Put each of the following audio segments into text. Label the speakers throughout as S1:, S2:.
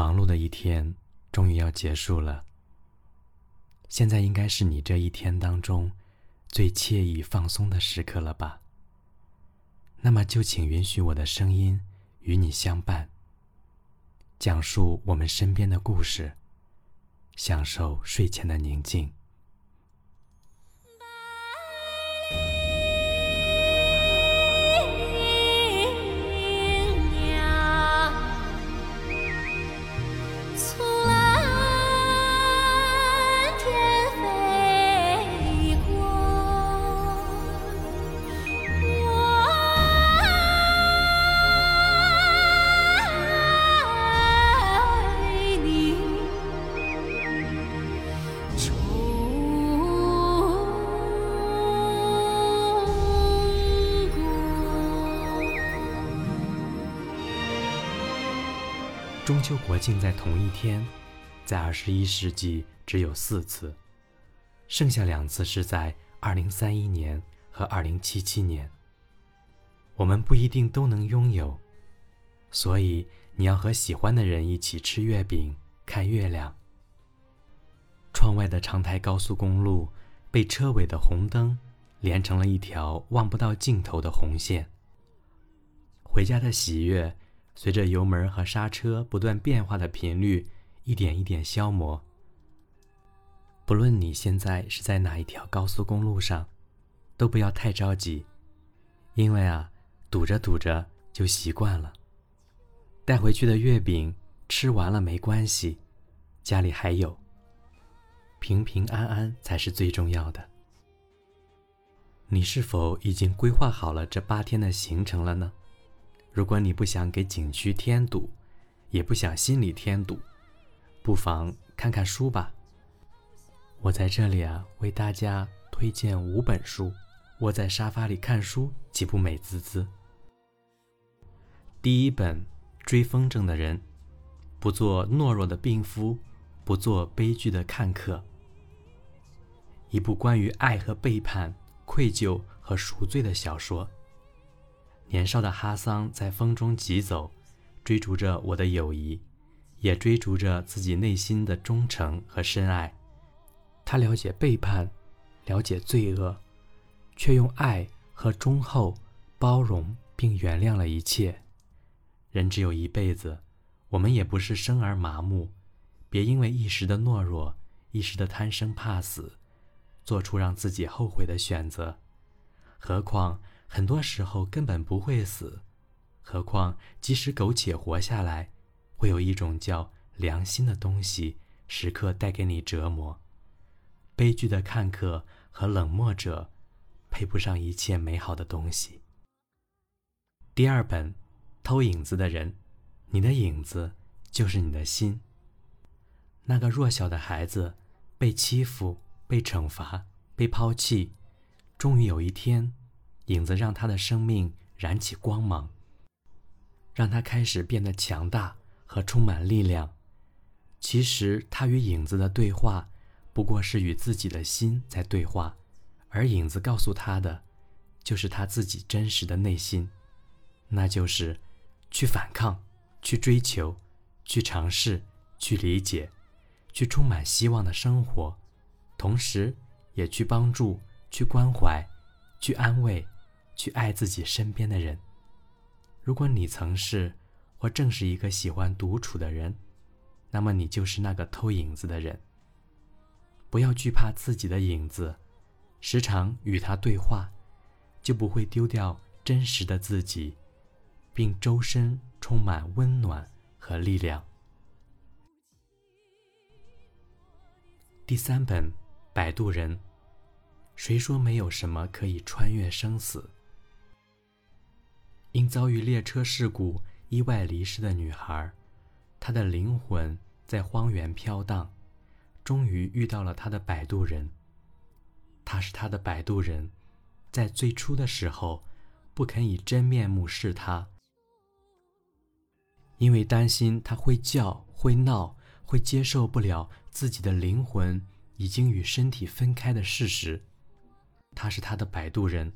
S1: 忙碌的一天终于要结束了。现在应该是你这一天当中最惬意放松的时刻了吧？那么就请允许我的声音与你相伴，讲述我们身边的故事，享受睡前的宁静。中秋国庆在同一天，在二十一世纪只有四次，剩下两次是在二零三一年和二零七七年。我们不一定都能拥有，所以你要和喜欢的人一起吃月饼、看月亮。窗外的长台高速公路被车尾的红灯连成了一条望不到尽头的红线。回家的喜悦。随着油门和刹车不断变化的频率，一点一点消磨。不论你现在是在哪一条高速公路上，都不要太着急，因为啊，堵着堵着就习惯了。带回去的月饼吃完了没关系，家里还有。平平安安才是最重要的。你是否已经规划好了这八天的行程了呢？如果你不想给景区添堵，也不想心里添堵，不妨看看书吧。我在这里啊，为大家推荐五本书。窝在沙发里看书，岂不美滋滋？第一本《追风筝的人》，不做懦弱的病夫，不做悲剧的看客。一部关于爱和背叛、愧疚和赎罪的小说。年少的哈桑在风中疾走，追逐着我的友谊，也追逐着自己内心的忠诚和深爱。他了解背叛，了解罪恶，却用爱和忠厚包容并原谅了一切。人只有一辈子，我们也不是生而麻木，别因为一时的懦弱、一时的贪生怕死，做出让自己后悔的选择。何况。很多时候根本不会死，何况即使苟且活下来，会有一种叫良心的东西时刻带给你折磨。悲剧的看客和冷漠者，配不上一切美好的东西。第二本，偷影子的人，你的影子就是你的心。那个弱小的孩子，被欺负、被惩罚、被抛弃，终于有一天。影子让他的生命燃起光芒，让他开始变得强大和充满力量。其实，他与影子的对话，不过是与自己的心在对话，而影子告诉他的，就是他自己真实的内心，那就是去反抗、去追求、去尝试、去理解、去充满希望的生活，同时也去帮助、去关怀、去安慰。去爱自己身边的人。如果你曾是或正是一个喜欢独处的人，那么你就是那个偷影子的人。不要惧怕自己的影子，时常与他对话，就不会丢掉真实的自己，并周身充满温暖和力量。第三本《摆渡人》，谁说没有什么可以穿越生死？因遭遇列车事故意外离世的女孩，她的灵魂在荒原飘荡，终于遇到了她的摆渡人。他是她的摆渡人，在最初的时候不肯以真面目视她，因为担心他会叫、会闹、会接受不了自己的灵魂已经与身体分开的事实。他是她的摆渡人。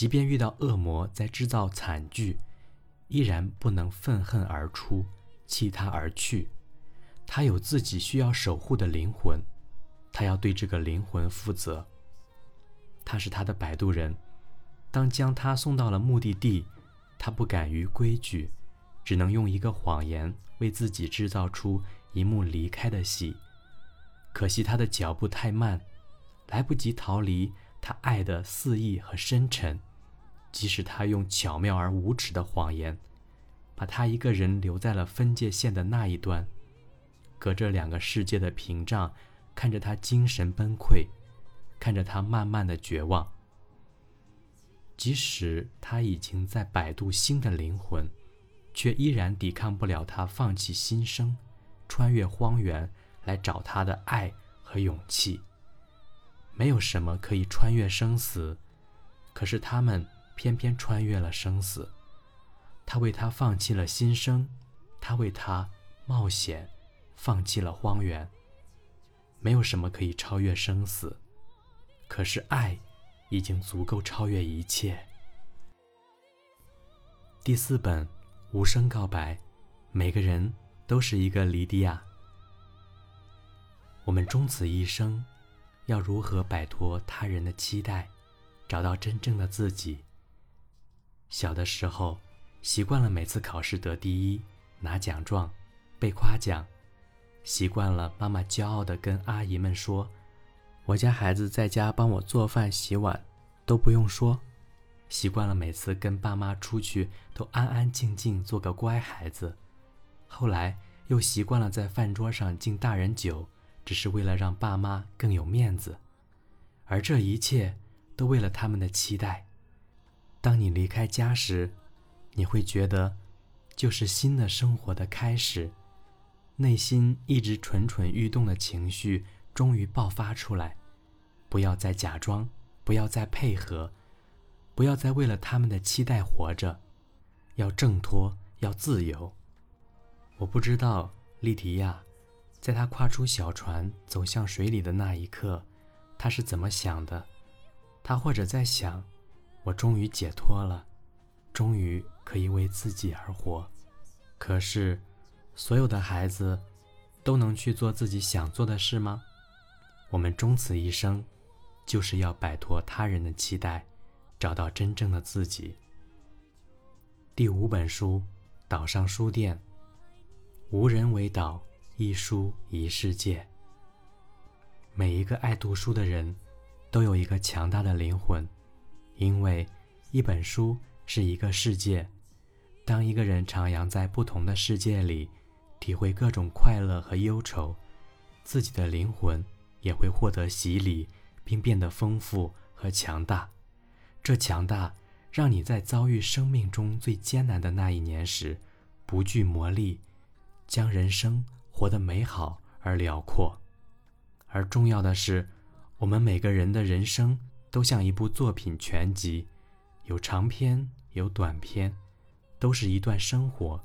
S1: 即便遇到恶魔在制造惨剧，依然不能愤恨而出，弃他而去，他有自己需要守护的灵魂，他要对这个灵魂负责。他是他的摆渡人，当将他送到了目的地，他不敢于规矩，只能用一个谎言为自己制造出一幕离开的戏。可惜他的脚步太慢，来不及逃离他爱的肆意和深沉。即使他用巧妙而无耻的谎言，把他一个人留在了分界线的那一端，隔着两个世界的屏障，看着他精神崩溃，看着他慢慢的绝望。即使他已经在摆渡新的灵魂，却依然抵抗不了他放弃新生，穿越荒原来找他的爱和勇气。没有什么可以穿越生死，可是他们。偏偏穿越了生死，他为他放弃了新生，他为他冒险，放弃了荒原。没有什么可以超越生死，可是爱已经足够超越一切。第四本，无声告白，每个人都是一个莉迪亚。我们终此一生，要如何摆脱他人的期待，找到真正的自己？小的时候，习惯了每次考试得第一，拿奖状，被夸奖；习惯了妈妈骄傲地跟阿姨们说：“我家孩子在家帮我做饭、洗碗，都不用说。”习惯了每次跟爸妈出去都安安静静做个乖孩子。后来又习惯了在饭桌上敬大人酒，只是为了让爸妈更有面子，而这一切都为了他们的期待。当你离开家时，你会觉得，就是新的生活的开始。内心一直蠢蠢欲动的情绪终于爆发出来。不要再假装，不要再配合，不要再为了他们的期待活着。要挣脱，要自由。我不知道莉迪亚，在她跨出小船走向水里的那一刻，她是怎么想的？她或者在想。我终于解脱了，终于可以为自己而活。可是，所有的孩子都能去做自己想做的事吗？我们终此一生，就是要摆脱他人的期待，找到真正的自己。第五本书，岛上书店。无人为岛，一书一世界。每一个爱读书的人，都有一个强大的灵魂。因为一本书是一个世界，当一个人徜徉在不同的世界里，体会各种快乐和忧愁，自己的灵魂也会获得洗礼，并变得丰富和强大。这强大让你在遭遇生命中最艰难的那一年时，不惧磨砺，将人生活得美好而辽阔。而重要的是，我们每个人的人生。都像一部作品全集，有长篇，有短篇，都是一段生活。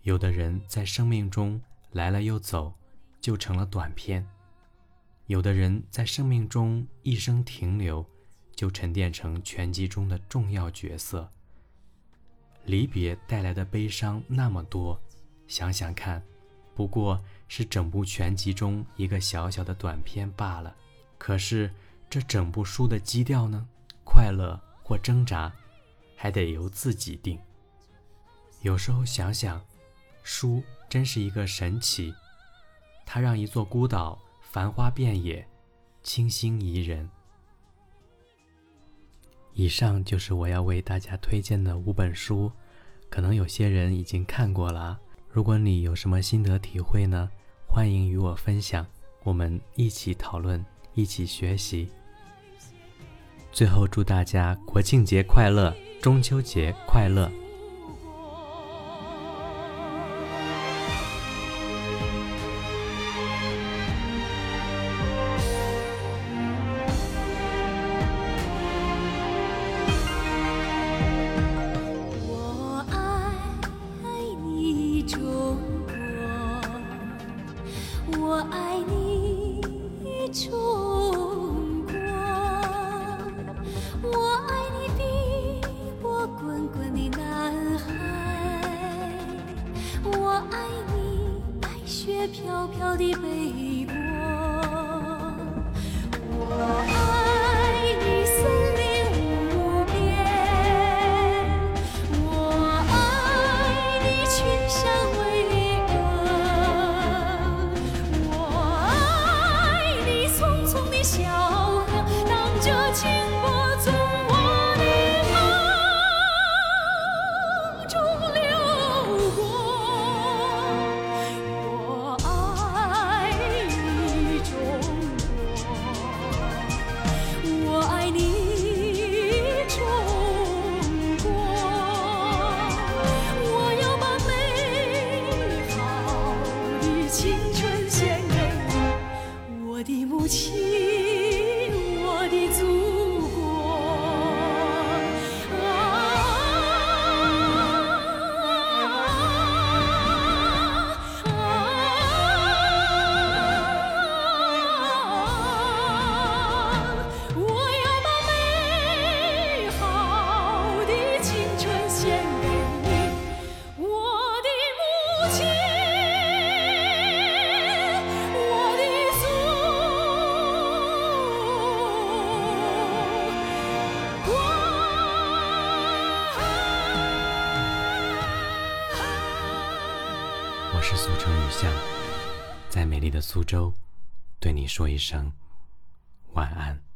S1: 有的人在生命中来了又走，就成了短篇；有的人在生命中一生停留，就沉淀成全集中的重要角色。离别带来的悲伤那么多，想想看，不过是整部全集中一个小小的短篇罢了。可是。这整部书的基调呢？快乐或挣扎，还得由自己定。有时候想想，书真是一个神奇，它让一座孤岛繁花遍野，清新宜人。以上就是我要为大家推荐的五本书，可能有些人已经看过了。如果你有什么心得体会呢？欢迎与我分享，我们一起讨论，一起学习。最后，祝大家国庆节快乐，中秋节快乐！苏州雨巷在美丽的苏州对你说一声晚安。